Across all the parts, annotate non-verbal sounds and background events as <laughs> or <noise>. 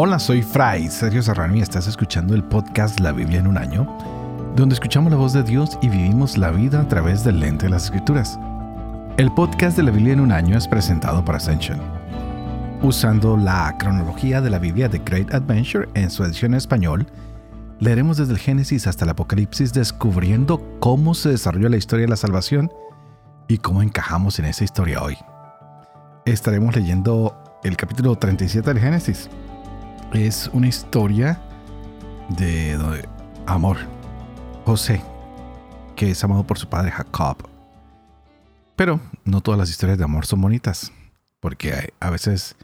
Hola, soy Fray Sergio Serrano y estás escuchando el podcast La Biblia en un año, donde escuchamos la voz de Dios y vivimos la vida a través del lente de las Escrituras. El podcast de la Biblia en un año es presentado por Ascension. Usando la cronología de la Biblia de Great Adventure en su edición en español, leeremos desde el Génesis hasta el Apocalipsis descubriendo cómo se desarrolló la historia de la salvación y cómo encajamos en esa historia hoy. Estaremos leyendo el capítulo 37 del Génesis. Es una historia de, amor. José, que es amado por su padre Jacob. Pero no todas las historias de amor son bonitas, porque a veces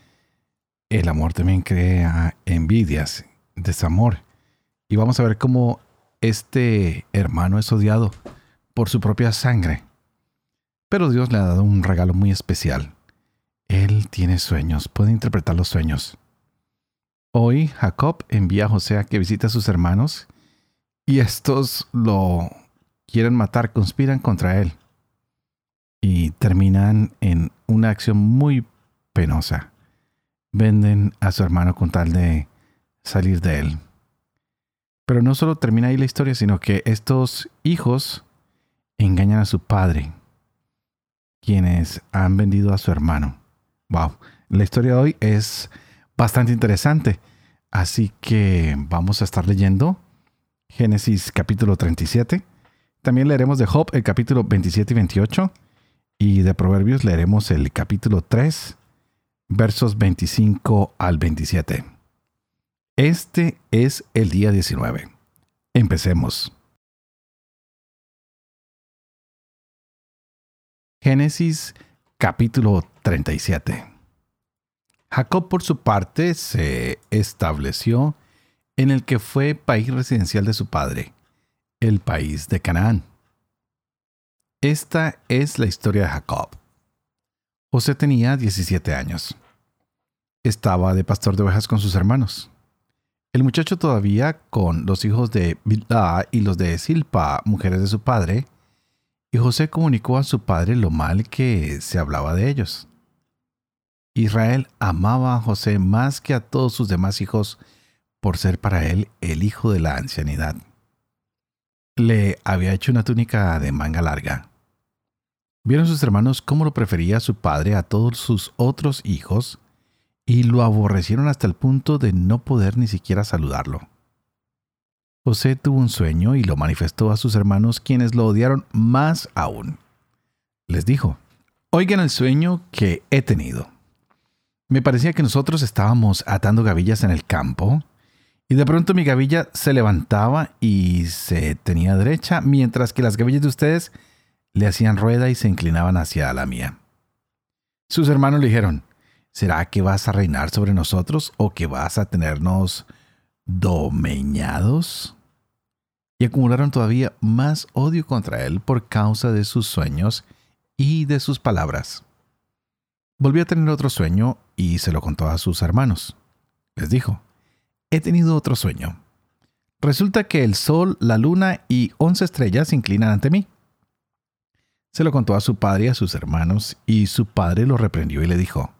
el amor también crea envidias, desamor. Y vamos a ver cómo este hermano es odiado por su propia sangre. Pero Dios le ha dado un regalo muy especial. Él tiene sueños, puede interpretar los sueños. Hoy Jacob envía a José a que visite a sus hermanos y estos lo quieren matar, conspiran contra él y terminan en una acción muy penosa. Venden a su hermano con tal de salir de él. Pero no solo termina ahí la historia, sino que estos hijos engañan a su padre, quienes han vendido a su hermano. Wow, la historia de hoy es bastante interesante. Así que vamos a estar leyendo Génesis capítulo 37. También leeremos de Job el capítulo 27 y 28. Y de Proverbios leeremos el capítulo 3, versos 25 al 27. Este es el día 19. Empecemos. Génesis capítulo 37. Jacob por su parte se estableció en el que fue país residencial de su padre, el país de Canaán. Esta es la historia de Jacob. José tenía 17 años. Estaba de pastor de ovejas con sus hermanos. El muchacho todavía con los hijos de Bilá y los de Silpa, mujeres de su padre, y José comunicó a su padre lo mal que se hablaba de ellos. Israel amaba a José más que a todos sus demás hijos por ser para él el hijo de la ancianidad. Le había hecho una túnica de manga larga. Vieron sus hermanos cómo lo prefería su padre a todos sus otros hijos y lo aborrecieron hasta el punto de no poder ni siquiera saludarlo. José tuvo un sueño y lo manifestó a sus hermanos quienes lo odiaron más aún. Les dijo, oigan el sueño que he tenido. Me parecía que nosotros estábamos atando gavillas en el campo y de pronto mi gavilla se levantaba y se tenía derecha, mientras que las gavillas de ustedes le hacían rueda y se inclinaban hacia la mía. Sus hermanos le dijeron, ¿será que vas a reinar sobre nosotros o que vas a tenernos domeñados? Y acumularon todavía más odio contra él por causa de sus sueños y de sus palabras. Volvió a tener otro sueño y se lo contó a sus hermanos. Les dijo, he tenido otro sueño. Resulta que el sol, la luna y once estrellas se inclinan ante mí. Se lo contó a su padre y a sus hermanos, y su padre lo reprendió y le dijo,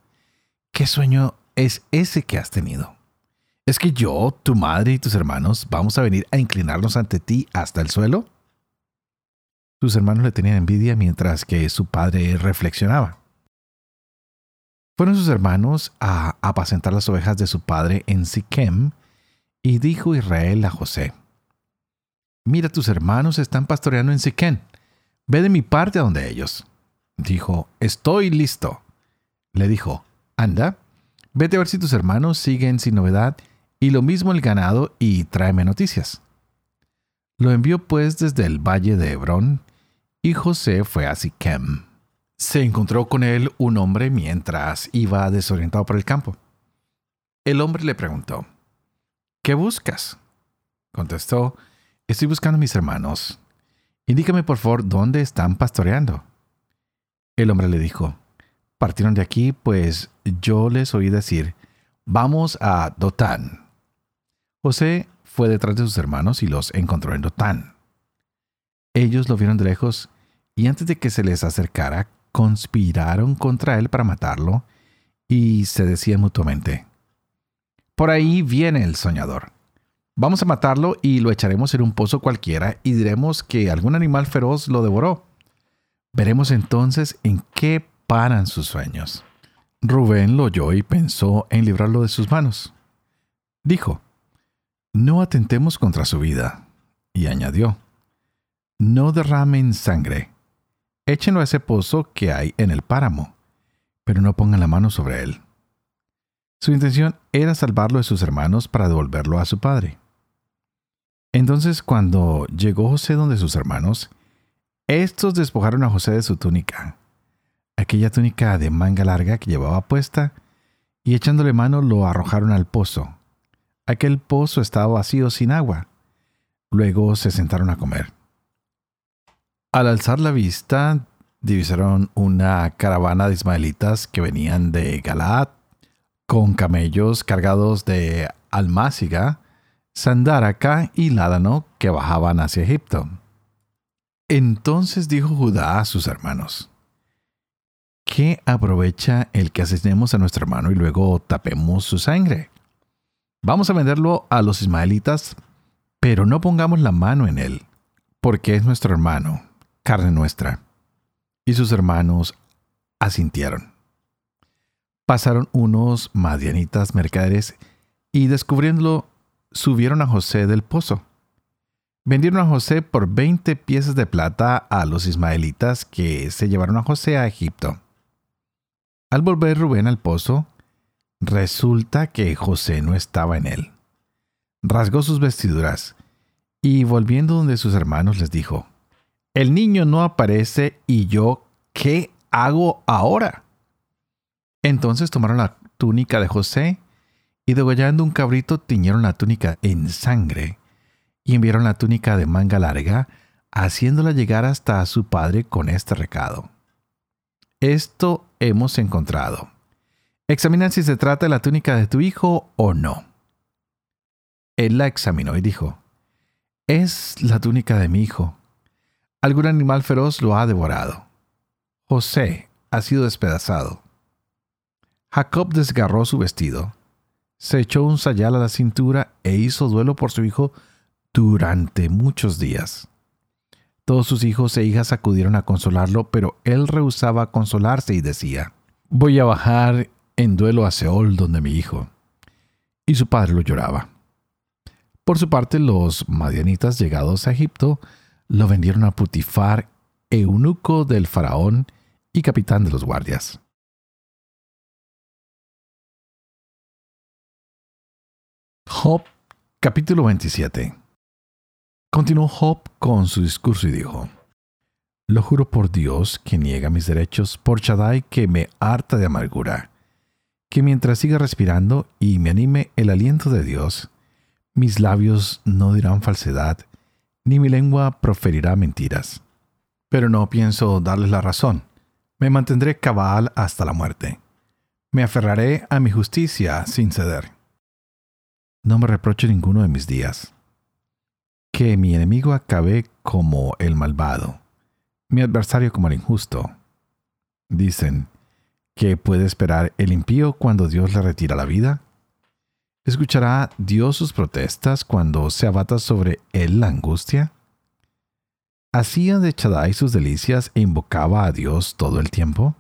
¿qué sueño es ese que has tenido? ¿Es que yo, tu madre y tus hermanos vamos a venir a inclinarnos ante ti hasta el suelo? Sus hermanos le tenían envidia mientras que su padre reflexionaba. Fueron sus hermanos a apacentar las ovejas de su padre en Siquem, y dijo Israel a José, Mira, tus hermanos están pastoreando en Siquem, ve de mi parte a donde ellos. Dijo, Estoy listo. Le dijo, Anda, vete a ver si tus hermanos siguen sin novedad y lo mismo el ganado y tráeme noticias. Lo envió pues desde el valle de Hebrón, y José fue a Siquem. Se encontró con él un hombre mientras iba desorientado por el campo. El hombre le preguntó, ¿Qué buscas? Contestó, Estoy buscando a mis hermanos. Indícame por favor dónde están pastoreando. El hombre le dijo, Partieron de aquí, pues yo les oí decir, Vamos a Dotán. José fue detrás de sus hermanos y los encontró en Dotán. Ellos lo vieron de lejos y antes de que se les acercara, conspiraron contra él para matarlo y se decían mutuamente, Por ahí viene el soñador. Vamos a matarlo y lo echaremos en un pozo cualquiera y diremos que algún animal feroz lo devoró. Veremos entonces en qué paran sus sueños. Rubén lo oyó y pensó en librarlo de sus manos. Dijo, No atentemos contra su vida. Y añadió, No derramen sangre. Échenlo a ese pozo que hay en el páramo, pero no pongan la mano sobre él. Su intención era salvarlo de sus hermanos para devolverlo a su padre. Entonces cuando llegó José donde sus hermanos, estos despojaron a José de su túnica, aquella túnica de manga larga que llevaba puesta, y echándole mano lo arrojaron al pozo. Aquel pozo estaba vacío sin agua. Luego se sentaron a comer. Al alzar la vista, divisaron una caravana de ismaelitas que venían de Galaad, con camellos cargados de almáciga, sandaraca y ládano que bajaban hacia Egipto. Entonces dijo Judá a sus hermanos, ¿qué aprovecha el que asesinemos a nuestro hermano y luego tapemos su sangre? Vamos a venderlo a los ismaelitas, pero no pongamos la mano en él, porque es nuestro hermano, carne nuestra. Y sus hermanos asintieron. Pasaron unos madianitas mercaderes y descubriéndolo, subieron a José del pozo. Vendieron a José por 20 piezas de plata a los ismaelitas que se llevaron a José a Egipto. Al volver Rubén al pozo, resulta que José no estaba en él. Rasgó sus vestiduras y volviendo donde sus hermanos les dijo, El niño no aparece y yo, ¿qué hago ahora? Entonces tomaron la túnica de José y degollando un cabrito tiñeron la túnica en sangre y enviaron la túnica de manga larga, haciéndola llegar hasta su padre con este recado. Esto hemos encontrado. Examina si se trata de la túnica de tu hijo o no. Él la examinó y dijo, Es la túnica de mi hijo. Algún animal feroz lo ha devorado. José ha sido despedazado. Jacob desgarró su vestido, se echó un sayal a la cintura e hizo duelo por su hijo durante muchos días. Todos sus hijos e hijas acudieron a consolarlo, pero él rehusaba consolarse y decía, Voy a bajar en duelo a Seol donde mi hijo. Y su padre lo lloraba. Por su parte, los madianitas llegados a Egipto lo vendieron a Putifar, eunuco del faraón y capitán de los guardias. Job capítulo 27 Continuó Job con su discurso y dijo, Lo juro por Dios que niega mis derechos, por Shaddai que me harta de amargura, que mientras siga respirando y me anime el aliento de Dios, mis labios no dirán falsedad, ni mi lengua proferirá mentiras. Pero no pienso darles la razón. Me mantendré cabal hasta la muerte. Me aferraré a mi justicia sin ceder no me reproche ninguno de mis días. Que mi enemigo acabe como el malvado, mi adversario como el injusto. Dicen, ¿qué puede esperar el impío cuando Dios le retira la vida? ¿Escuchará Dios sus protestas cuando se abata sobre él la angustia? ¿Hacía de Chadai sus delicias e invocaba a Dios todo el tiempo?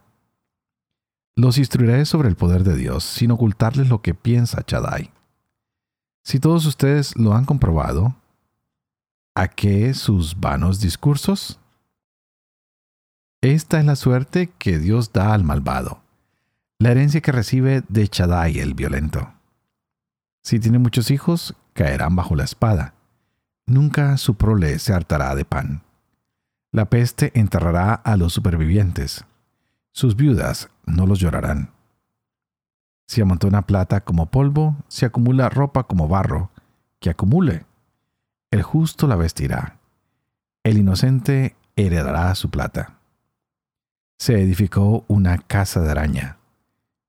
Los instruiré sobre el poder de Dios sin ocultarles lo que piensa Chadai. Si todos ustedes lo han comprobado, ¿a qué sus vanos discursos? Esta es la suerte que Dios da al malvado, la herencia que recibe de Chadai el violento. Si tiene muchos hijos, caerán bajo la espada. Nunca su prole se hartará de pan. La peste enterrará a los supervivientes. Sus viudas no los llorarán. Si amontona plata como polvo, si acumula ropa como barro, que acumule. El justo la vestirá. El inocente heredará su plata. Se edificó una casa de araña.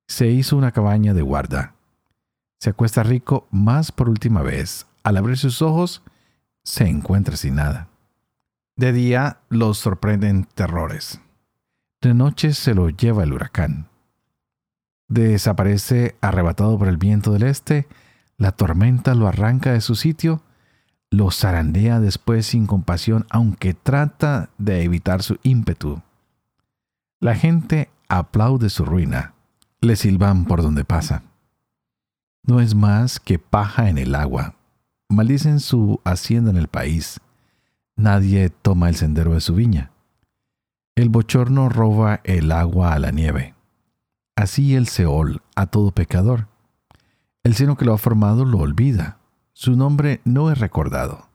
Se hizo una cabaña de guarda. Se acuesta rico más por última vez. Al abrir sus ojos, se encuentra sin nada. De día los sorprenden terrores. De noche se lo lleva el huracán desaparece arrebatado por el viento del este La tormenta lo arranca de su sitio, lo zarandea después sin compasión, aunque trata de evitar su ímpetu. La gente aplaude su ruina, le silban por donde pasa. No es más que paja en el agua. Maldicen su hacienda en el país. Nadie toma el sendero de su viña. El bochorno roba el agua a la nieve. Así el Seol a todo pecador. El seno que lo ha formado lo olvida. Su nombre no es recordado.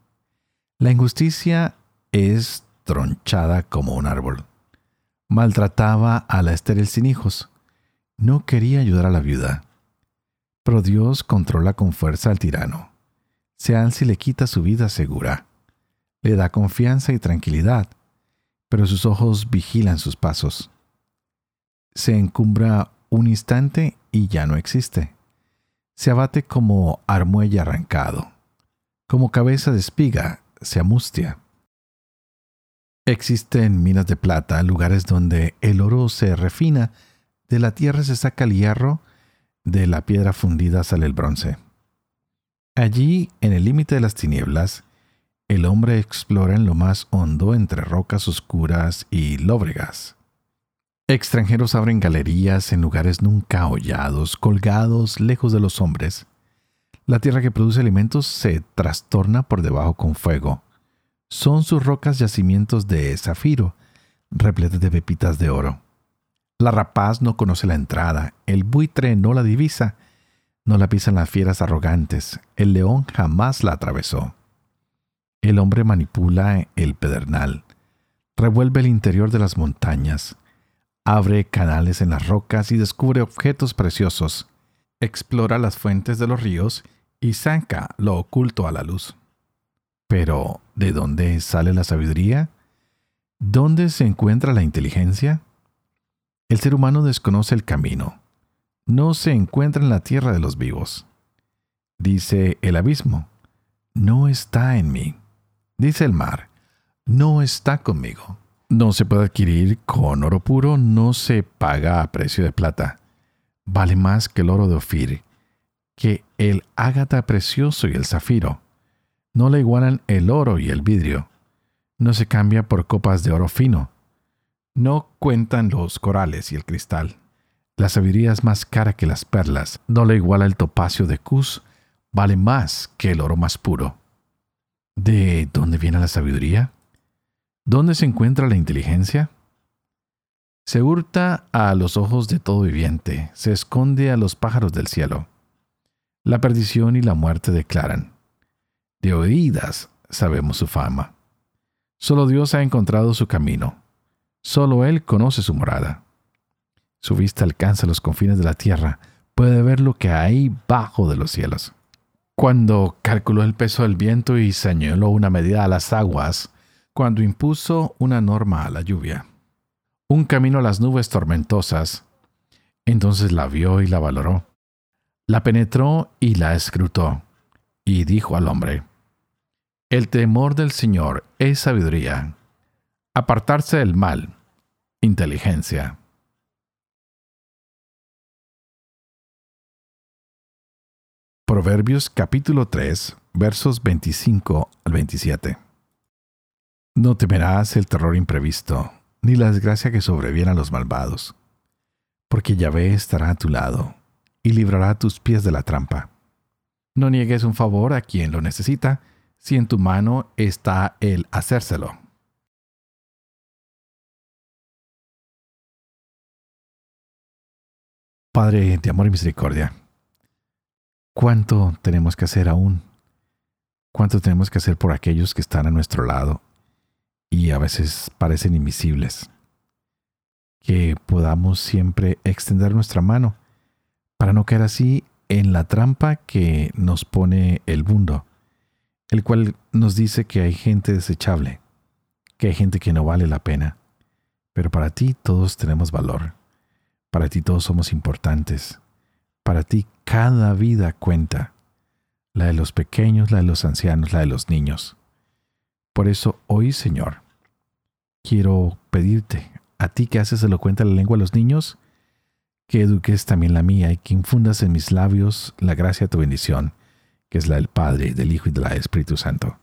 La injusticia es tronchada como un árbol. Maltrataba a la estéril sin hijos. No quería ayudar a la viuda. Pero Dios controla con fuerza al tirano. Se alza y le quita su vida segura. Le da confianza y tranquilidad pero sus ojos vigilan sus pasos. Se encumbra un instante y ya no existe. Se abate como armuelle arrancado. Como cabeza de espiga, se amustia. Existen minas de plata, lugares donde el oro se refina, de la tierra se saca el hierro, de la piedra fundida sale el bronce. Allí, en el límite de las tinieblas, el hombre explora en lo más hondo entre rocas oscuras y lóbregas. Extranjeros abren galerías en lugares nunca hollados, colgados lejos de los hombres. La tierra que produce alimentos se trastorna por debajo con fuego. Son sus rocas yacimientos de zafiro, repletas de pepitas de oro. La rapaz no conoce la entrada, el buitre no la divisa, no la pisan las fieras arrogantes, el león jamás la atravesó. El hombre manipula el pedernal, revuelve el interior de las montañas, abre canales en las rocas y descubre objetos preciosos, explora las fuentes de los ríos y saca lo oculto a la luz. Pero, ¿de dónde sale la sabiduría? ¿Dónde se encuentra la inteligencia? El ser humano desconoce el camino. No se encuentra en la tierra de los vivos. Dice el abismo, no está en mí. Dice el mar, no está conmigo. No se puede adquirir con oro puro, no se paga a precio de plata. Vale más que el oro de Ofir, que el ágata precioso y el zafiro. No le igualan el oro y el vidrio. No se cambia por copas de oro fino. No cuentan los corales y el cristal. La sabiduría es más cara que las perlas. No le iguala el topacio de Cus. Vale más que el oro más puro. ¿De dónde viene la sabiduría? ¿Dónde se encuentra la inteligencia? Se hurta a los ojos de todo viviente, se esconde a los pájaros del cielo. La perdición y la muerte declaran. De oídas sabemos su fama. Solo Dios ha encontrado su camino. Solo Él conoce su morada. Su vista alcanza los confines de la tierra, puede ver lo que hay bajo de los cielos. Cuando calculó el peso del viento y señaló una medida a las aguas, cuando impuso una norma a la lluvia, un camino a las nubes tormentosas, entonces la vio y la valoró. La penetró y la escrutó, y dijo al hombre, El temor del Señor es sabiduría, apartarse del mal, inteligencia. Proverbios capítulo 3, versos 25 al 27. No temerás el terror imprevisto, ni la desgracia que sobreviene a los malvados, porque Yahvé estará a tu lado, y librará tus pies de la trampa. No niegues un favor a quien lo necesita, si en tu mano está el hacérselo. Padre de amor y misericordia, ¿Cuánto tenemos que hacer aún? ¿Cuánto tenemos que hacer por aquellos que están a nuestro lado y a veces parecen invisibles? Que podamos siempre extender nuestra mano para no caer así en la trampa que nos pone el mundo, el cual nos dice que hay gente desechable, que hay gente que no vale la pena, pero para ti todos tenemos valor, para ti todos somos importantes, para ti cada vida cuenta, la de los pequeños, la de los ancianos, la de los niños. Por eso hoy, Señor, quiero pedirte, a ti que haces elocuente la lengua a los niños, que eduques también la mía y que infundas en mis labios la gracia de tu bendición, que es la del Padre, del Hijo y del Espíritu Santo.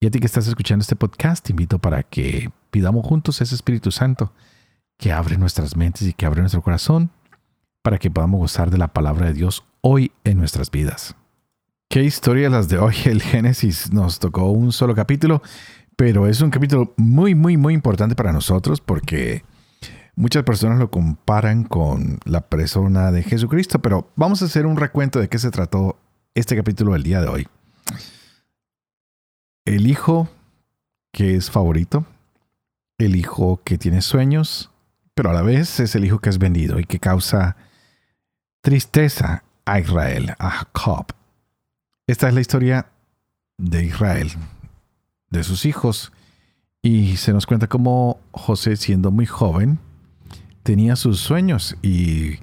Y a ti que estás escuchando este podcast, te invito para que pidamos juntos ese Espíritu Santo que abre nuestras mentes y que abre nuestro corazón para que podamos gozar de la palabra de Dios hoy en nuestras vidas. Qué historia las de hoy. <laughs> El Génesis nos tocó un solo capítulo, pero es un capítulo muy, muy, muy importante para nosotros porque muchas personas lo comparan con la persona de Jesucristo, pero vamos a hacer un recuento de qué se trató este capítulo del día de hoy. El hijo que es favorito, el hijo que tiene sueños, pero a la vez es el hijo que es vendido y que causa tristeza a Israel, a Jacob. Esta es la historia de Israel, de sus hijos, y se nos cuenta cómo José, siendo muy joven, tenía sus sueños y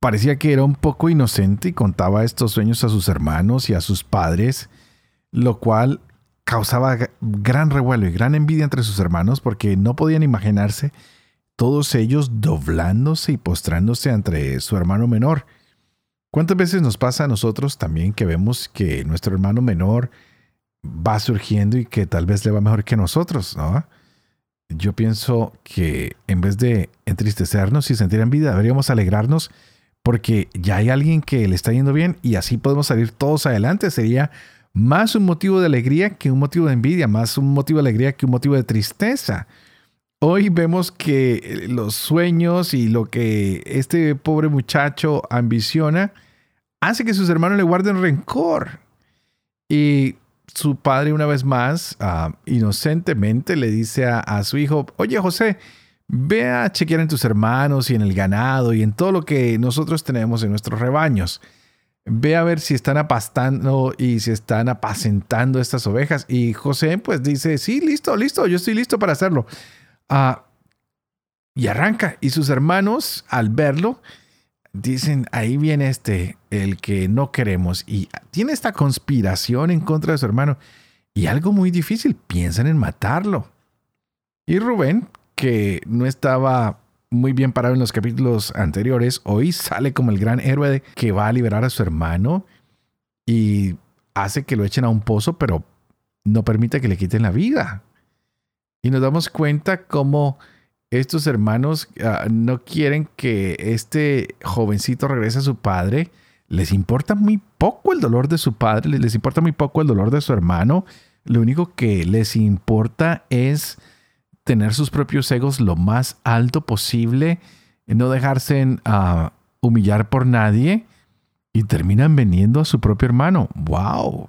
parecía que era un poco inocente y contaba estos sueños a sus hermanos y a sus padres, lo cual causaba gran revuelo y gran envidia entre sus hermanos porque no podían imaginarse todos ellos doblándose y postrándose ante su hermano menor. ¿Cuántas veces nos pasa a nosotros también que vemos que nuestro hermano menor va surgiendo y que tal vez le va mejor que nosotros, ¿no? Yo pienso que en vez de entristecernos y sentir envidia, deberíamos alegrarnos porque ya hay alguien que le está yendo bien y así podemos salir todos adelante. Sería más un motivo de alegría que un motivo de envidia, más un motivo de alegría que un motivo de tristeza. Hoy vemos que eh, los sueños y lo que este pobre muchacho ambiciona hace que sus hermanos le guarden rencor. Y su padre una vez más, ah, inocentemente, le dice a, su hijo, oye José, ve a chequear en tus hermanos y en el ganado y en todo lo que nosotros tenemos en nuestros rebaños. Ve a ver si están apastando y si están apacentando estas ovejas. Y José pues dice, sí, listo, listo, yo estoy listo para hacerlo. Y arranca. Y sus hermanos, al verlo, dicen, ahí viene este, el que no queremos. Y tiene esta conspiración en contra de su hermano. Y algo muy difícil, piensan en matarlo. Y Rubén, que no estaba muy bien parado en los capítulos anteriores, hoy sale como el gran héroe que va a liberar a su hermano y hace que lo echen a un pozo, pero no permite que le quiten la vida. Y nos damos cuenta cómo estos hermanos ah, no quieren que este jovencito regrese a su padre. Les importa muy poco el dolor de su padre, les importa muy poco el dolor de su hermano. Lo único que les importa es tener sus propios egos lo más alto posible, no dejarse ah, humillar por nadie y terminan vendiendo a su propio hermano. ¡Wow!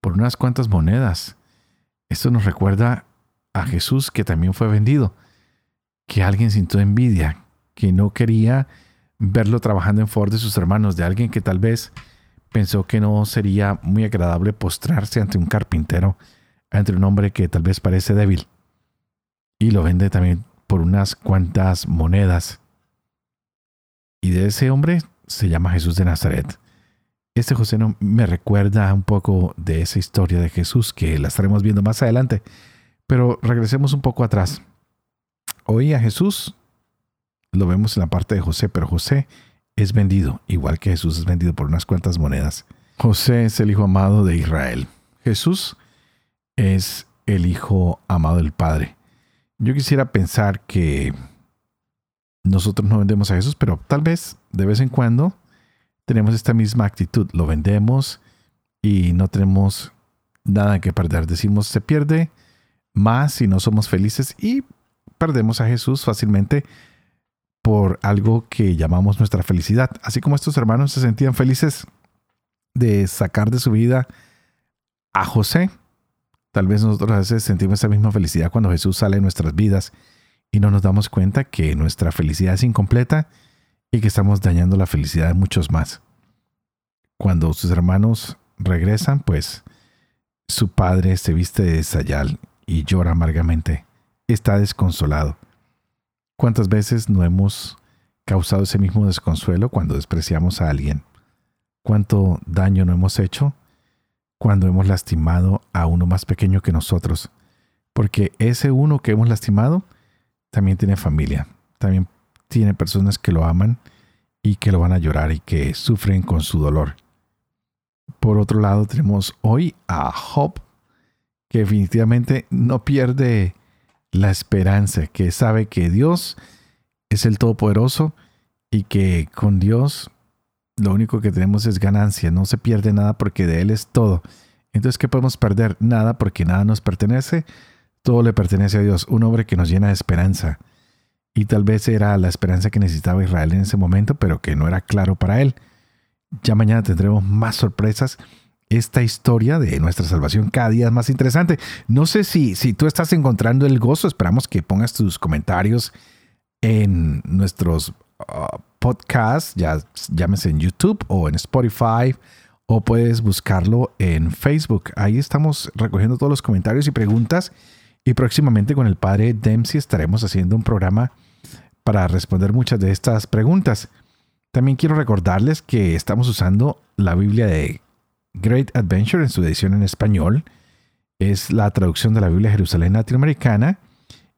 Por unas cuantas monedas. Esto nos recuerda a Jesús que también fue vendido, que alguien sintió envidia, que no quería verlo trabajando en favor de sus hermanos, de alguien que tal vez pensó que no sería muy agradable postrarse ante un carpintero, ante un hombre que tal vez parece débil y lo vende también por unas cuantas monedas. Y de ese hombre se llama Jesús de Nazaret. Este José no, me recuerda un poco de esa historia de Jesús que la estaremos viendo más adelante. Pero regresemos un poco atrás. Hoy a Jesús lo vemos en la parte de José, pero José es vendido, igual que Jesús es vendido por unas cuantas monedas. José es el hijo amado de Israel. Jesús es el hijo amado del Padre. Yo quisiera pensar que nosotros no vendemos a Jesús, pero tal vez de vez en cuando tenemos esta misma actitud. Lo vendemos y no tenemos nada que perder. Decimos, se pierde más si no somos felices y perdemos a Jesús fácilmente por algo que llamamos nuestra felicidad. Así como estos hermanos se sentían felices de sacar de su vida a José, Tal vez nosotros a veces sentimos esa misma felicidad cuando Jesús sale en nuestras vidas y no nos damos cuenta que nuestra felicidad es incompleta y que estamos dañando la felicidad de muchos más. Cuando sus hermanos regresan, pues su padre se viste de sayal y llora amargamente. Está desconsolado. ¿Cuántas veces no hemos causado ese mismo desconsuelo cuando despreciamos a alguien? ¿Cuánto daño no hemos hecho cuando hemos lastimado a uno más pequeño que nosotros, porque ese uno que hemos lastimado también tiene familia, también tiene personas que lo aman y que lo van a llorar y que sufren con su dolor. Por otro lado, tenemos hoy a Job, que definitivamente no pierde la esperanza, que sabe que Dios es el Todopoderoso y que con Dios lo único que tenemos es ganancia, no se pierde nada porque de Él es todo. Entonces, ¿qué podemos perder? Nada porque nada nos pertenece, todo le pertenece a Dios, un hombre que nos llena de esperanza. Y tal vez era la esperanza que necesitaba Israel en ese momento, pero que no era claro para él. Ya mañana tendremos más sorpresas. Esta historia de nuestra salvación cada día es más interesante. No sé si, si tú estás encontrando el gozo. Esperamos que pongas tus comentarios en nuestros uh, podcasts, ya llámese en YouTube o en Spotify, o puedes buscarlo en Facebook. Ahí estamos recogiendo todos los comentarios y preguntas. Y próximamente con el padre Dempsey estaremos haciendo un programa para responder muchas de estas preguntas. También quiero recordarles que estamos usando la Biblia de Great Adventure en su edición en español. Es la traducción de la Biblia Jerusalén Latinoamericana.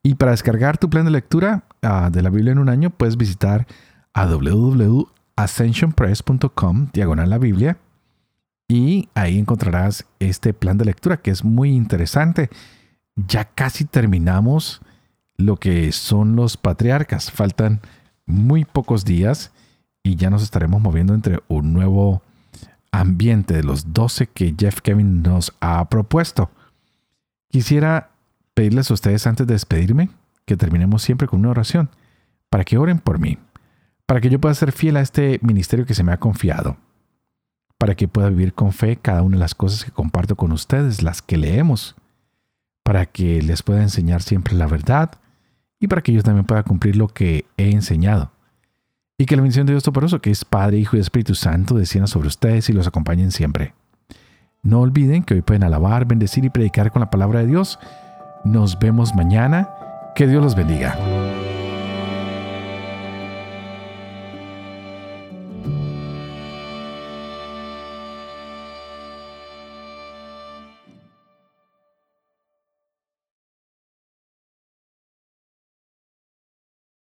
Y para descargar tu plan de lectura ah, de la Biblia en un año, puedes visitar a www.ascensionpress.com, diagonal la Biblia. Y ahí encontrarás este plan de lectura que es muy interesante. Ya casi terminamos lo que son los patriarcas. Faltan muy pocos días y ya nos estaremos moviendo entre un nuevo ambiente de los 12 que Jeff Kevin nos ha propuesto. Quisiera pedirles a ustedes antes de despedirme que terminemos siempre con una oración para que oren por mí, para que yo pueda ser fiel a este ministerio que se me ha confiado, para que pueda vivir con fe cada una de las cosas que comparto con ustedes, las que leemos, para que les pueda enseñar siempre la verdad y para que yo también pueda cumplir lo que he enseñado. Y que la bendición de Dios Toporoso, que es Padre, Hijo y Espíritu Santo, descienda sobre ustedes y los acompañen siempre. No olviden que hoy pueden alabar, bendecir y predicar con la palabra de Dios. Nos vemos mañana. Que Dios los bendiga.